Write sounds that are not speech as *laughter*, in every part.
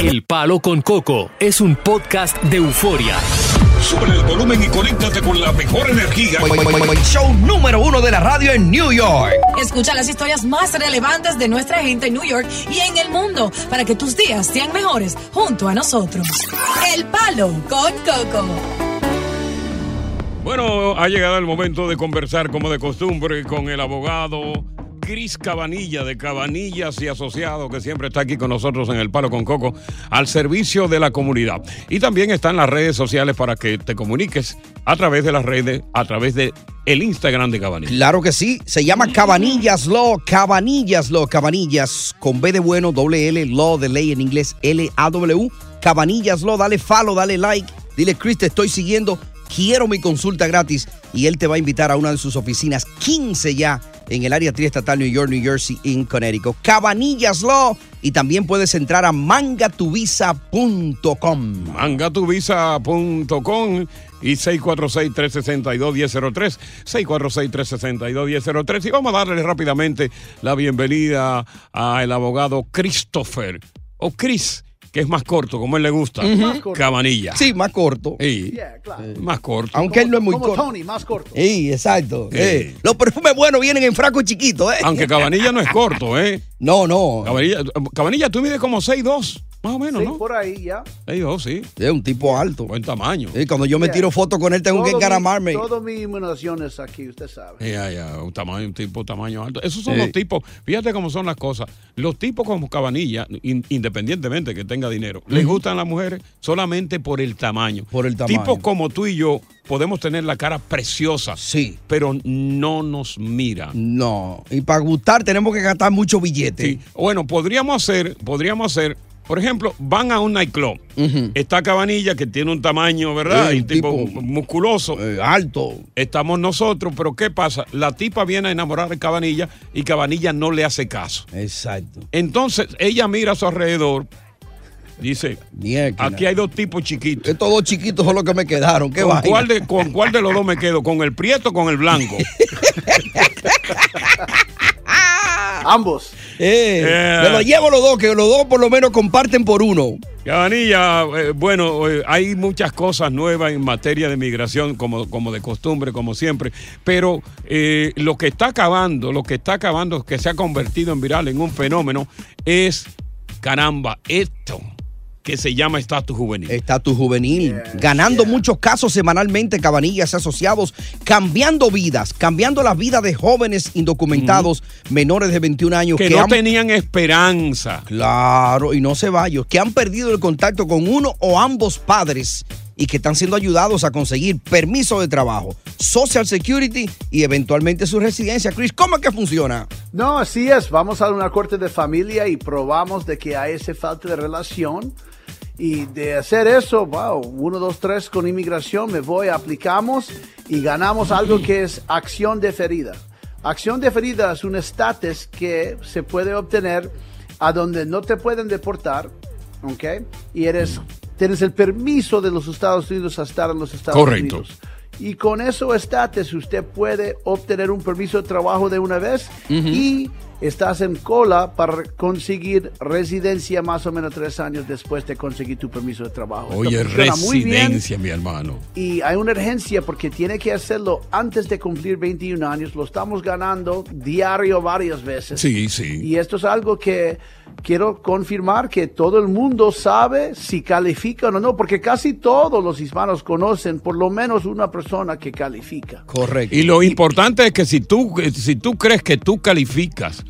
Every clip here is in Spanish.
El Palo con Coco es un podcast de euforia. Sube el volumen y conéctate con la mejor energía. Show número uno de la radio en New York. Escucha las historias más relevantes de nuestra gente en New York y en el mundo para que tus días sean mejores junto a nosotros. El Palo con Coco. Bueno, ha llegado el momento de conversar como de costumbre con el abogado Cris Cabanilla de Cabanillas y Asociados, que siempre está aquí con nosotros en el Palo con Coco, al servicio de la comunidad. Y también están las redes sociales para que te comuniques a través de las redes, a través de el Instagram de Cabanillas. Claro que sí, se llama Cabanillas Law, Cabanillas Law, Cabanillas con B de bueno, doble L, Law de ley en inglés, L-A-W, Cabanillas Law, dale follow, dale like, dile Chris, te estoy siguiendo, quiero mi consulta gratis y él te va a invitar a una de sus oficinas, 15 ya, en el área triestatal New York, New Jersey, en Connecticut. Cabanillas Law y también puedes entrar a mangatuvisa.com. mangatuvisa.com y 646-362-1003, 646-362-1003 y vamos a darle rápidamente la bienvenida al abogado Christopher o Chris, que es más corto, como él le gusta, Cabanilla. Sí, más corto. Sí, Yeah, claro. más corto. Aunque él no es muy Como corto. Tony, más corto. Sí, exacto. Sí. Eh, Los perfumes buenos vienen en frasco chiquito, ¿eh? Aunque Cabanilla no es corto, ¿eh? No, no. Cabanilla, Cabanilla tú mides como 6'2", más o menos, Sí, ¿no? por ahí ya. 6'2", sí. Es un tipo alto. Buen tamaño. Sí, cuando yo me tiro fotos con él, tengo que Todo encaramarme. Todo mi inmunización es aquí, usted sabe. Ya, ya, un tamaño, un tipo tamaño alto. Esos son Sí. los tipos, fíjate cómo son las cosas. Los tipos como Cabanilla, in- independientemente que tenga dinero, les gustan las mujeres solamente por el tamaño. Por el tamaño. Tipos como tú y yo podemos tener la cara preciosa, Sí. pero no nos miran. No. Y para gustar tenemos que gastar mucho billete. Sí. Bueno, podríamos hacer, podríamos hacer, por ejemplo, van a un nightclub. Está Cabanilla que tiene un tamaño, ¿verdad? Sí, Y un tipo, tipo- musculoso. Eh, alto. Estamos nosotros, pero ¿qué pasa? La tipa viene a enamorar de Cabanilla y Cabanilla no le hace caso. Exacto. Entonces ella mira a su alrededor, dice, aquí hay dos tipos chiquitos. Estos dos chiquitos son los que me quedaron. ¿Qué ¿Con cuál, de, ¿Con cuál de los dos me quedo? ¿Con el prieto o con el blanco? *laughs* Ambos. Eh, Eh. Me lo llevo los dos, que los dos por lo menos comparten por uno. Cabanilla, eh, bueno, eh, hay muchas cosas nuevas en materia de migración, como, como de costumbre, como siempre, pero lo que está acabando, lo que está acabando, que se ha convertido en viral, en un fenómeno, es, caramba, esto que se llama estatus juvenil. Estatus juvenil, ganando muchos casos semanalmente, cabanillas asociados, cambiando vidas, cambiando las vidas de jóvenes indocumentados menores de 21 años que no han- tenían esperanza. Claro, y no se vayan, que han perdido el contacto con uno o ambos padres y que están siendo ayudados a conseguir permiso de trabajo, Social Security y eventualmente su residencia. Chris, ¿cómo es que funciona? No, así es. Vamos a una corte de familia y probamos de que hay esa falta de relación. Y de hacer eso, wow, uno, dos, tres con inmigración, me voy, aplicamos y ganamos algo que es acción deferida. Acción deferida es un estatus que se puede obtener a donde no te pueden deportar, ¿ok? Y eres, tienes el permiso de los Estados Unidos a estar en los Estados Correcto. Unidos. Y con eso estatus usted puede obtener un permiso de trabajo de una vez y estás en cola para conseguir residencia más o menos tres años después de conseguir tu permiso de trabajo. Oye, residencia, mi hermano. y hay una urgencia porque tiene que hacerlo antes de cumplir 21 años. Lo estamos ganando diario varias veces. Sí, sí. Y esto es algo que quiero confirmar que todo el mundo sabe si califican o no, porque casi todos los hispanos conocen por lo menos una persona que califica. Correcto. Y lo importante es que si tú, si tú crees que tú calificas,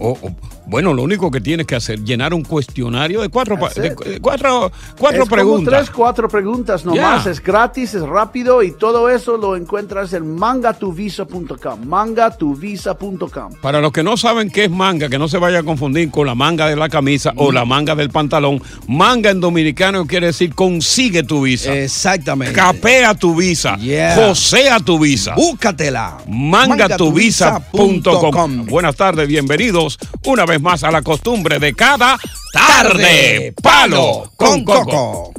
o- o- bueno, lo único que tienes que hacer llenar un cuestionario de cuatro, de- de cuatro, cuatro es como preguntas. tres, cuatro preguntas nomás. Yeah. Es gratis, es rápido y todo eso lo encuentras en mangatuvisa.com. Mangatuvisa.com. Para los que no saben qué es manga, que no se vaya a confundir con la manga de la camisa o la manga del pantalón. Manga en dominicano quiere decir consigue tu visa. Exactamente. Capea tu visa. Yeah. Josea tu visa. Búscatela. mangatuvisa.com. Buenas tardes, bienvenidos una vez más a la costumbre de cada tarde. Palo con Coco.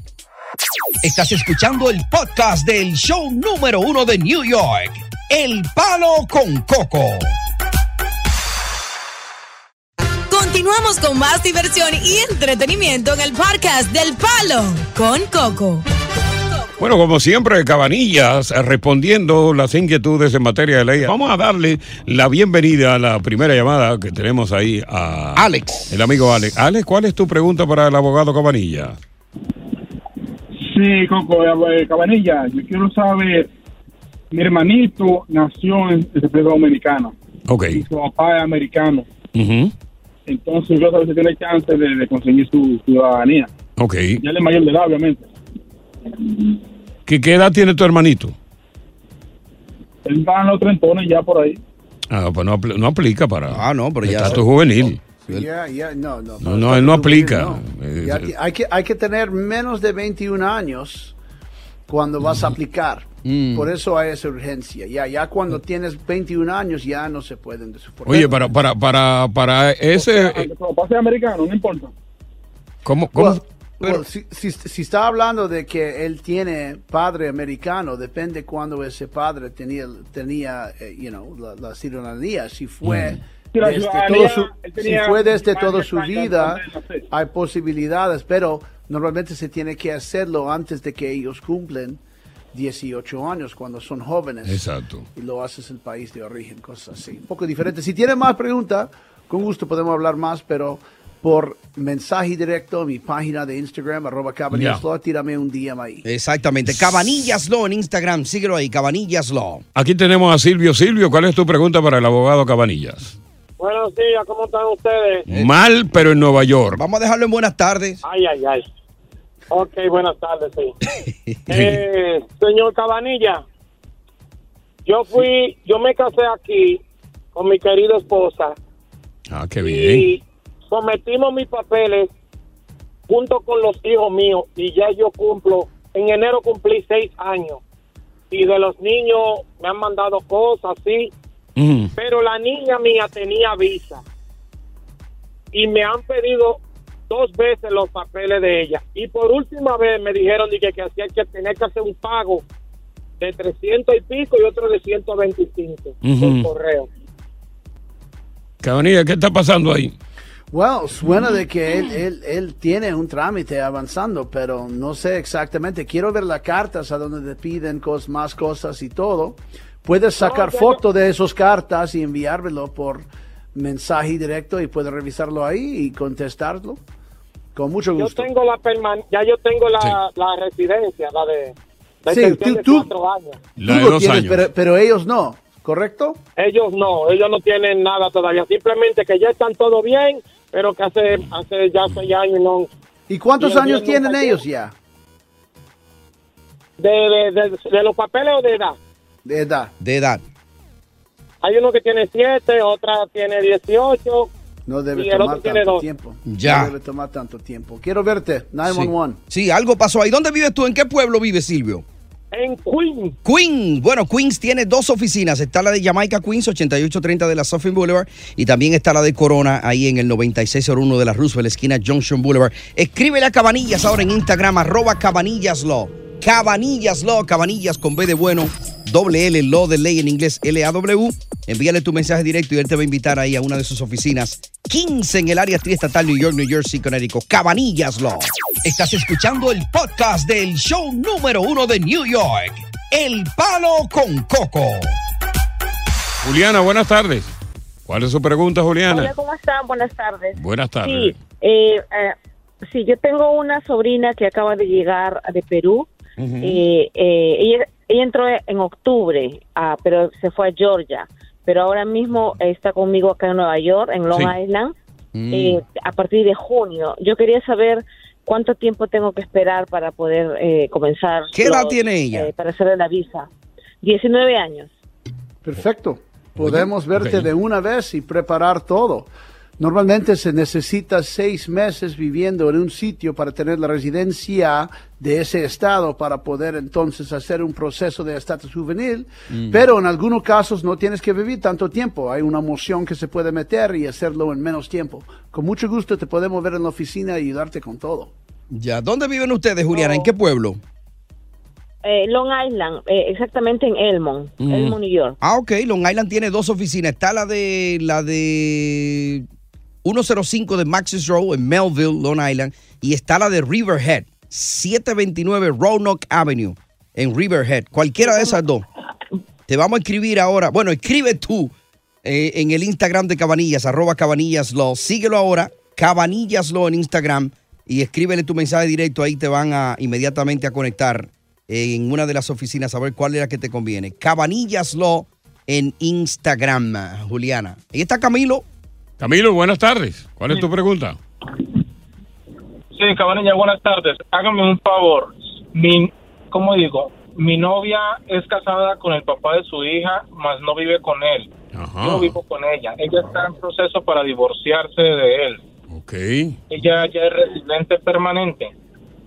Estás escuchando el podcast del show número uno de New York, El Palo con Coco. Continuamos con más diversión y entretenimiento en el podcast del Palo con Coco. Bueno, como siempre, Cabanillas, eh, respondiendo las inquietudes en materia de ley. Vamos a darle la bienvenida a la primera llamada que tenemos ahí a Alex. El amigo Alex. Alex, ¿cuál es tu pregunta para el abogado Cabanilla? Sí, Coco, eh, Cabanilla, yo quiero saber, mi hermanito nació en República Dominicana Ok. y su papá es americano, Ujú. entonces yo saber si tiene chance de, de conseguir su ciudadanía. Ok. Ya él es mayor de edad, obviamente. ¿Qué, qué edad tiene tu hermanito? Él está en los trentones ya por ahí. Ah, pues no, apl- no aplica para Ah, no, pero ya- estatus juvenil. Ya, ya, no, no. No, no, él no aplica. no. Eh, Ya eh. hay, que, hay que tener menos de 21 años cuando vas a aplicar. Mm. Por eso hay esa urgencia. Ya, ya cuando tienes 21 años ya no se pueden. Oye, para, para, para, para ese... Eh, papá sea americano, no importa. ¿Cómo? cómo? Well, well, si, si- si está hablando de que él tiene padre americano, depende cuando ese padre tenía, tenía eh, you know, la, la ciudadanía. Si fue, desde ciudadanía, todo su, si fue desde más toda su vida, hay posibilidades, pero normalmente se tiene que hacerlo antes de que ellos cumplen 18 años, cuando son jóvenes. Exacto. Y lo haces el país de origen, cosas así. Un poco diferente. Si tienen más preguntas, con gusto podemos hablar más, pero por mensaje directo a mi página de Instagram, arroba Cabanillas Ya. Law, tírame un DM ahí. Exactamente. Cabanillas Law en Instagram. Síguelo ahí. Cabanillas Law. Aquí tenemos a Silvio. Silvio, ¿cuál es tu pregunta para el abogado Cabanillas? Buenos días, ¿cómo están ustedes? Mal, pero en Nueva York. Vamos a dejarlo en buenas tardes. Ay, ay, ay. Ok, buenas tardes, sí. *laughs* Eh, señor Cabanilla, yo fui, yo me casé aquí con mi querida esposa Ah, qué bien. y sometimos mis papeles junto con los hijos míos y ya yo cumplo, en enero cumplí seis años y de los niños me han mandado cosas, sí, pero la niña mía tenía visa y me han pedido dos veces los papeles de ella y por última vez me dijeron de que, que hacía que tenía que hacer un pago de 300 y pico y otro de 125 Ujú. por correo. Cabanilla, ¿qué está pasando ahí? Well, suena de que él, él, él tiene un trámite avanzando, pero no sé exactamente. Quiero ver las cartas a donde te piden cos- más cosas y todo. Puedes sacar ya foto de esas cartas y enviármelo por mensaje directo y puedes revisarlo ahí y contestarlo. Con mucho Yo gusto. tengo la perman ya yo tengo la, la residencia, la de, la Sí, tú- de tú- cuatro años. La Tú de lo dos tienes, años. pero, pero ellos no, ¿correcto? Ellos no, ellos no tienen nada todavía, simplemente que ya están todo bien, pero que hace, hace ya seis años no. ¿Y cuántos Y el años tienen ellos ya De, de, de, de los papeles o de edad. de edad? De edad. Hay uno que tiene siete, otra tiene 18. No debe Y el tomar otro tiene tanto dos. tiempo. Ya. No debe tomar tanto tiempo. Quiero verte, 911. Sí, algo pasó ahí. ¿Dónde vives tú? ¿En qué pueblo vives, Silvio? En Queens, Queens. Bueno, Queens tiene dos oficinas. Está la de Jamaica Queens, 8830 de la Suffolk Boulevard. Y también está la de Corona, ahí en el 9601 de la Roosevelt, esquina Junction Boulevard. Escríbele a Cabanillas ahora en Instagram, arroba Cabanillas Law. Cabanillas Law, Cabanillas con B de bueno, doble L, Law de ley en inglés, L-A-W. Envíale tu mensaje directo y él te va a invitar ahí a una de sus oficinas. 15 en el área triestatal New York, New Jersey, Connecticut. Cabanillas Law. Estás escuchando el podcast del show número uno de New York. El Palo con Coco. Juliana, buenas tardes. ¿Cuál es su pregunta, Juliana? Hola, ¿cómo están? Buenas tardes. Buenas tardes. Sí, eh, eh, sí, yo tengo una sobrina que acaba de llegar de Perú. Eh, eh, ella, ella entró en octubre, ah, pero se fue a Georgia. Pero ahora mismo está conmigo acá en Nueva York, en Long Sí. Island, eh, a partir de junio. Yo quería saber cuánto tiempo tengo que esperar para poder eh, comenzar. ¿Qué edad los, tiene ella? eh, para hacerle la visa. 19 años. Perfecto. Podemos verte de una vez y preparar todo. Normalmente se necesita seis meses viviendo en un sitio para tener la residencia de ese estado para poder entonces hacer un proceso de estatus juvenil. Pero en algunos casos no tienes que vivir tanto tiempo. Hay una moción que se puede meter y hacerlo en menos tiempo. Con mucho gusto te podemos ver en la oficina y ayudarte con todo. Ya, ¿dónde viven ustedes, Juliana? ¿En qué pueblo? Eh, Long Island, eh, exactamente en Elmont, Elmont, New York. Ah, ok. Long Island tiene dos oficinas. Está la de la de 105 de Maxis Road en Melville, Long Island. Y está la de Riverhead, 729 Roanoke Avenue en Riverhead. Cualquiera de esas dos. Te vamos a escribir ahora. Bueno, escribe tú eh, en el Instagram de Cabanillas, arroba Cabanillas. Síguelo ahora, Cabanillas Law en Instagram y escríbele tu mensaje directo. Ahí te van a inmediatamente a conectar en una de las oficinas a ver cuál es la que te conviene. Cabanillas Law en Instagram, Juliana. Ahí está Camilo. Camilo, buenas tardes. ¿Cuál es tu pregunta? Sí, Cabanilla, buenas tardes. Hágame un favor. Mi, ¿cómo digo? Mi novia es casada con el papá de su hija, mas no vive con él. Yo vivo con ella. Ella está en proceso para divorciarse de él. Ok. Ella ya es residente permanente.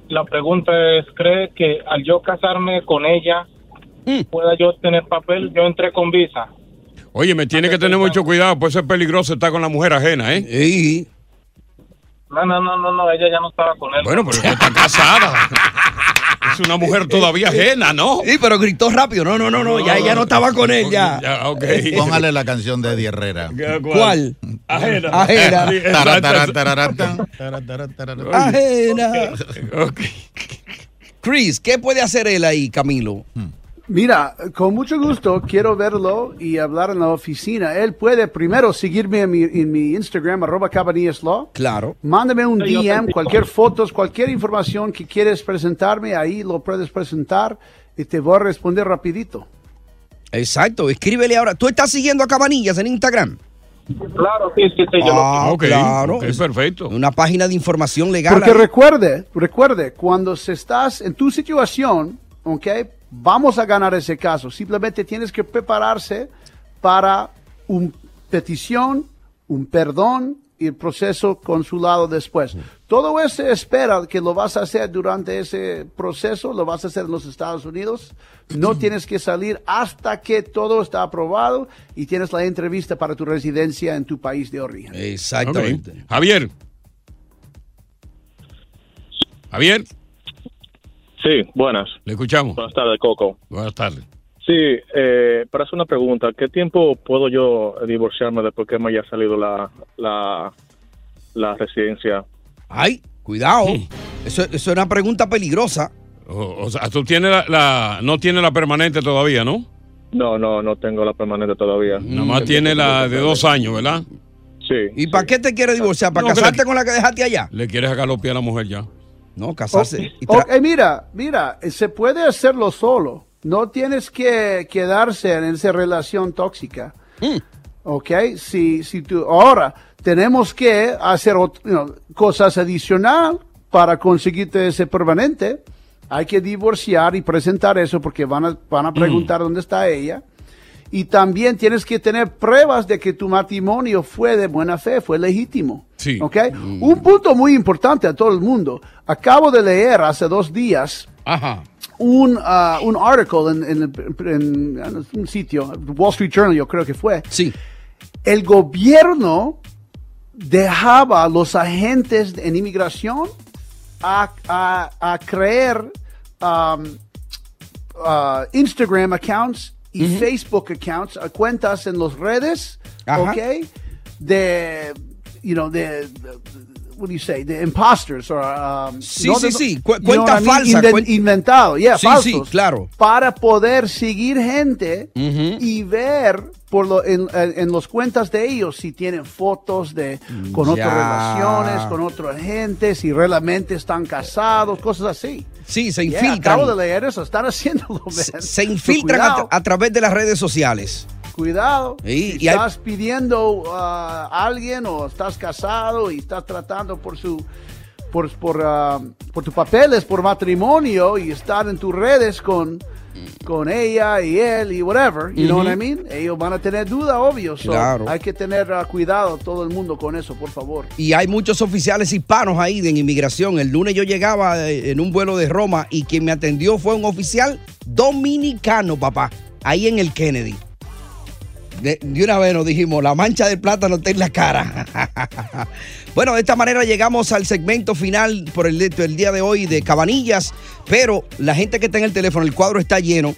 La pregunta es, ¿cree que al yo casarme con ella pueda yo tener papel? Yo entré con visa. Oye, me tiene que tener mucho cuidado, pues es peligroso estar con la mujer ajena, ¿eh? Sí. No, no, no, no, no, ella ya no estaba con él. Bueno, pero ella está casada. *laughs* es una mujer todavía ajena, ¿no? Sí, pero gritó rápido. No, no, no, no, ya ella no estaba con él, ya. Ya, ok. *laughs* Póngale la canción de Eddie Herrera. ¿Cuál? Ajena. Ajena. Ajena. Ok. Chris, ¿qué puede hacer él ahí, Camilo? Mira, con mucho gusto quiero verlo y hablar en la oficina. Él puede primero seguirme en mi, en mi Instagram, arroba Cabanillas Law. Claro. Mándame un DM, cualquier fotos, cualquier información que quieres presentarme, ahí lo puedes presentar y te voy a responder rapidito. Exacto, escríbele ahora. ¿Tú estás siguiendo a Cabanillas en Instagram? Claro, sí, sí, sí, yo lo Ah, Ok, claro. ok, perfecto. Una página de información legal. Porque ahí. recuerde, recuerde, cuando se estás en tu situación, ok, vamos a ganar ese caso. Simplemente tienes que prepararse para una petición, un perdón y el proceso consulado después. Todo eso espera que lo vas a hacer durante ese proceso, lo vas a hacer en los Estados Unidos. No tienes que salir hasta que todo está aprobado y tienes la entrevista para tu residencia en tu país de origen. Exactamente. Javier. Javier, Sí, buenas. le escuchamos. Buenas tardes, Coco. Buenas tardes. Sí, eh, para hacer una pregunta, ¿qué tiempo puedo yo divorciarme después que me haya salido la, la, la residencia? Ay, cuidado. Eso, eso es una pregunta peligrosa. O, o sea, tú tienes la, la- no tienes la permanente todavía, ¿no? No, no, no tengo la permanente todavía. Nada más tiene la de dos años, ¿verdad? Sí. ¿Y para qué te quieres divorciar? ¿Para No, casarte con la que dejaste allá? Le quieres sacar los pies a la mujer ya. No, casarse. y tra- eh, mira, mira, se puede hacerlo solo. No tienes que quedarse en esa relación tóxica. Mm. ¿Ok? Si, si tú, ahora, tenemos que hacer you know, cosas adicionales para conseguirte ese permanente. Hay que divorciar y presentar eso porque van a, van a Mm. preguntar dónde está ella. Y también tienes que tener pruebas de que tu matrimonio fue de buena fe, fue legítimo. Sí. ¿Ok? Un punto muy importante a todo el mundo. Acabo de leer hace dos días Ajá. un, ah, un article en, en- en- en un sitio, Wall Street Journal yo creo que fue. Sí. El gobierno dejaba a los agentes en inmigración a, a- a creer um, ah, Instagram accounts y Facebook accounts, a cuentas en las redes, Ajá. ¿ok? De, you know, de, de- what do you say, de imposters or, um, Sí, no sí, sí, cu- cuenta what I mean? falsa, Inven- cuen- inventado, yeah, Sí, falsos, sí, claro. para poder seguir gente Ujú. y ver por lo, en, en, los cuentas de ellos si tienen fotos de con otras relaciones, con otra gente, si realmente están casados, cosas así. Sí, se Yeah, infiltran. acabo de leer eso, están haciéndolo. se, man. se infiltran a, tra- a través de las redes sociales. Cuidado. Sí, si y hay- estás pidiendo a alguien o estás casado y estás tratando por su por, por, ah, por tus papeles, por matrimonio y estar en tus redes con, con ella y él y whatever, you know what I mean? Ellos van a tener duda, obvio. so Claro. Hay que tener ah, cuidado todo el mundo con eso, por favor. Y hay muchos oficiales hispanos ahí de en inmigración. El lunes yo llegaba eh, en un vuelo de Roma y quien me atendió fue un oficial dominicano, papá, ahí en el Kennedy. De, una vez nos dijimos, la mancha de plátano está en la cara. *laughs* bueno, de esta manera llegamos al segmento final por el, el día de hoy de Cabanillas, pero la gente que está en el teléfono, el cuadro está lleno.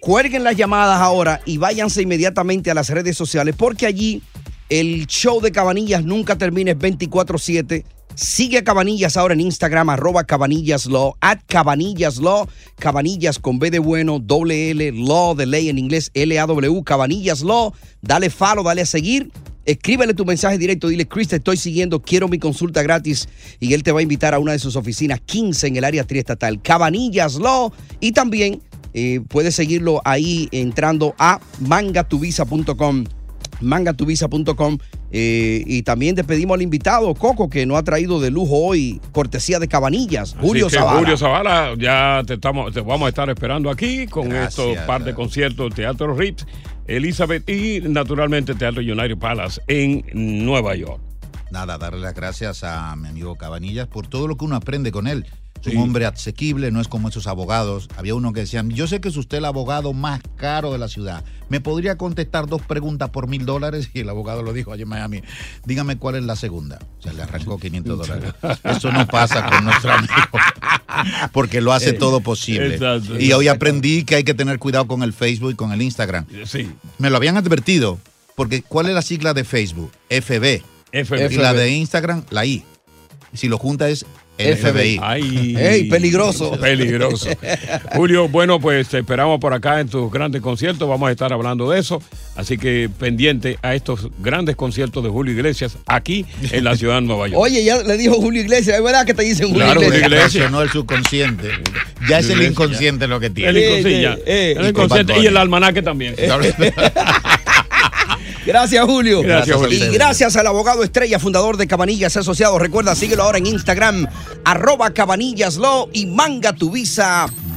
Cuelguen las llamadas ahora y váyanse inmediatamente a las redes sociales porque allí El show de Cabanillas nunca termina, es 24-7. Sigue a Cabanillas ahora en Instagram, arroba Cabanillas at Cabanillas Law, Cabanillas con B de bueno, doble L, Law de ley en inglés, L-A-W, Cabanillas Law. Dale follow, dale a seguir. Escríbele tu mensaje directo, dile, Chris, te estoy siguiendo, quiero mi consulta gratis y él te va a invitar a una de sus oficinas, 15 en el área triestatal, Cabanillas Law. Y también eh, puedes seguirlo ahí entrando a mangatuvisa.com mangatuvisa.com eh, y también despedimos al invitado Coco que nos ha traído de lujo hoy cortesía de Cabanillas Julio Así Zavala Julio Zavala, ya te, estamos, te vamos a estar esperando aquí con Gracias, estos par de conciertos, Teatro Ritz, Elizabeth y naturalmente Teatro United Palace en Nueva York. Nada, darle las gracias a mi amigo Cabanillas por todo lo que uno aprende con él. Es un hombre asequible, no es como esos abogados. Había uno que decía, yo sé que es usted el abogado más caro de la ciudad. ¿Me podría contestar dos preguntas por mil dólares? Y el abogado lo dijo allí en Miami. Dígame cuál es la segunda. O sea, le arrancó *laughs* 500 dólares. Eso no pasa con nuestro amigo. *laughs* Porque lo hace Eh, todo posible. exacto, y hoy aprendí que hay que tener cuidado con el Facebook y con el Instagram. Sí. Me lo habían advertido. Porque ¿cuál es la sigla de Facebook? FB. FB. Y la de Instagram, la I. Si lo junta es FBI. Ay. Ey, peligroso. Peligroso. Julio, bueno, pues te esperamos por acá en tus grandes conciertos. Vamos a estar hablando de eso. Así que pendiente a estos grandes conciertos de Julio Iglesias aquí en la ciudad de Nueva York. Oye, ya le dijo Julio Iglesias, es verdad que te dicen Julio Claro, Iglesias. Julio Iglesias. no el subconsciente. Ya es el inconsciente lo que tiene. El inconsciente, eh, El y inconsciente el almanaque también. *laughs* Gracias, Julio. Gracias, Julio. Y gracias al abogado estrella, fundador de Cabanillas Asociados. Recuerda, síguelo ahora en Instagram, arroba cabanillaslo y